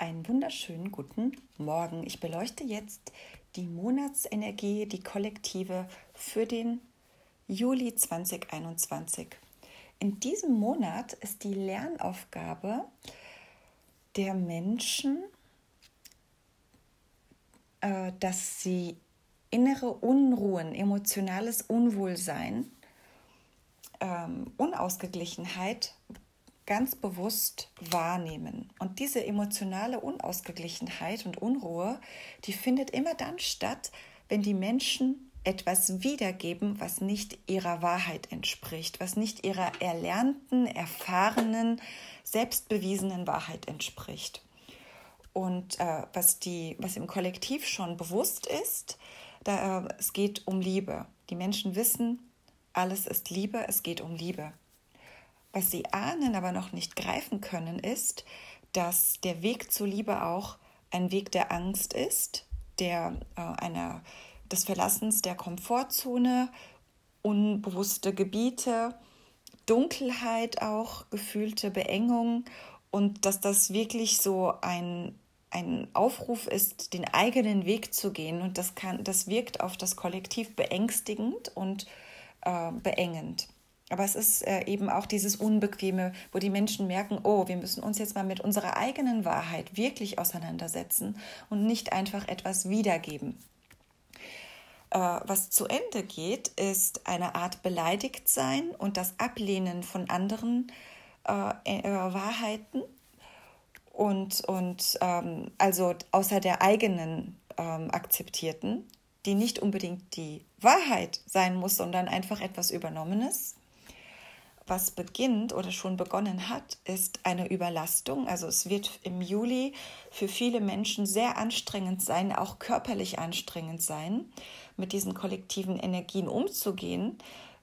Einen wunderschönen guten Morgen. Ich beleuchte jetzt die Monatsenergie, die kollektive für den Juli 2021. In diesem Monat ist die Lernaufgabe der Menschen, äh, dass sie innere Unruhen, emotionales Unwohlsein, ähm, Unausgeglichenheit ganz bewusst wahrnehmen. Und diese emotionale Unausgeglichenheit und Unruhe, die findet immer dann statt, wenn die Menschen etwas wiedergeben, was nicht ihrer Wahrheit entspricht, was nicht ihrer erlernten, erfahrenen, selbstbewiesenen Wahrheit entspricht. Und äh, was, die, was im Kollektiv schon bewusst ist, da, äh, es geht um Liebe. Die Menschen wissen, alles ist Liebe, es geht um Liebe. Was sie ahnen, aber noch nicht greifen können, ist, dass der Weg zur Liebe auch ein Weg der Angst ist, der äh, einer, des Verlassens der Komfortzone, unbewusste Gebiete, Dunkelheit auch, gefühlte Beengung und dass das wirklich so ein, ein Aufruf ist, den eigenen Weg zu gehen und das, kann, das wirkt auf das Kollektiv beängstigend und äh, beengend. Aber es ist äh, eben auch dieses Unbequeme, wo die Menschen merken, oh, wir müssen uns jetzt mal mit unserer eigenen Wahrheit wirklich auseinandersetzen und nicht einfach etwas wiedergeben. Äh, was zu Ende geht, ist eine Art Beleidigtsein und das Ablehnen von anderen äh, Wahrheiten und, und ähm, also außer der eigenen ähm, akzeptierten, die nicht unbedingt die Wahrheit sein muss, sondern einfach etwas Übernommenes was beginnt oder schon begonnen hat, ist eine Überlastung. Also es wird im Juli für viele Menschen sehr anstrengend sein, auch körperlich anstrengend sein, mit diesen kollektiven Energien umzugehen.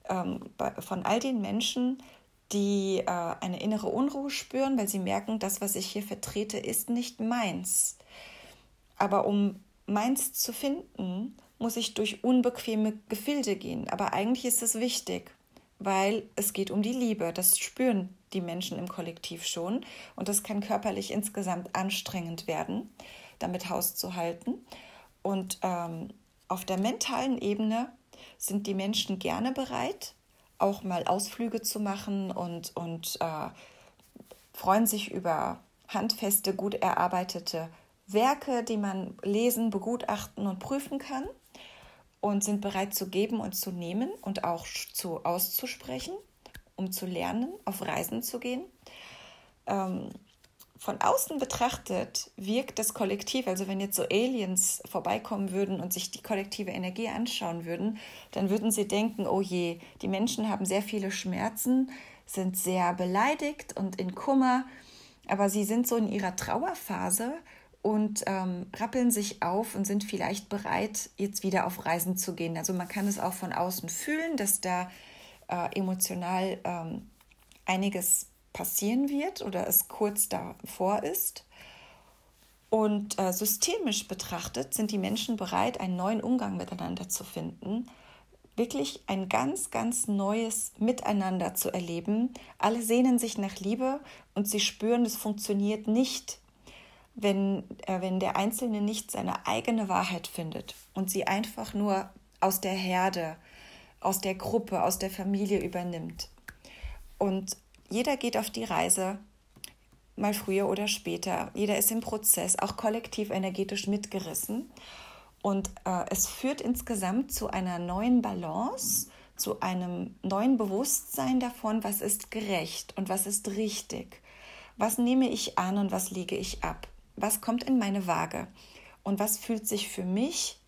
Ähm, von all den Menschen, die äh, eine innere Unruhe spüren, weil sie merken, das, was ich hier vertrete, ist nicht meins. Aber um meins zu finden, muss ich durch unbequeme Gefilde gehen. Aber eigentlich ist es wichtig weil es geht um die Liebe. Das spüren die Menschen im Kollektiv schon und das kann körperlich insgesamt anstrengend werden, damit Haus zu halten. Und ähm, auf der mentalen Ebene sind die Menschen gerne bereit, auch mal Ausflüge zu machen und, und äh, freuen sich über handfeste, gut erarbeitete Werke, die man lesen, begutachten und prüfen kann und sind bereit zu geben und zu nehmen und auch zu auszusprechen, um zu lernen, auf Reisen zu gehen. Ähm, von außen betrachtet wirkt das Kollektiv, also wenn jetzt so Aliens vorbeikommen würden und sich die kollektive Energie anschauen würden, dann würden sie denken, oh je, die Menschen haben sehr viele Schmerzen, sind sehr beleidigt und in Kummer, aber sie sind so in ihrer Trauerphase und ähm, rappeln sich auf und sind vielleicht bereit, jetzt wieder auf Reisen zu gehen. Also man kann es auch von außen fühlen, dass da äh, emotional ähm, einiges passieren wird oder es kurz davor ist. Und äh, systemisch betrachtet sind die Menschen bereit, einen neuen Umgang miteinander zu finden, wirklich ein ganz, ganz neues Miteinander zu erleben. Alle sehnen sich nach Liebe und sie spüren, es funktioniert nicht wenn, äh, wenn der Einzelne nicht seine eigene Wahrheit findet und sie einfach nur aus der Herde, aus der Gruppe, aus der Familie übernimmt. Und jeder geht auf die Reise, mal früher oder später. Jeder ist im Prozess, auch kollektiv energetisch mitgerissen. Und äh, es führt insgesamt zu einer neuen Balance, zu einem neuen Bewusstsein davon, was ist gerecht und was ist richtig. Was nehme ich an und was lege ich ab? Was kommt in meine Waage und was fühlt sich für mich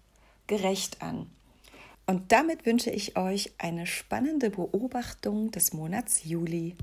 gerecht an. Und damit wünsche ich euch eine spannende Beobachtung des Monats Juli.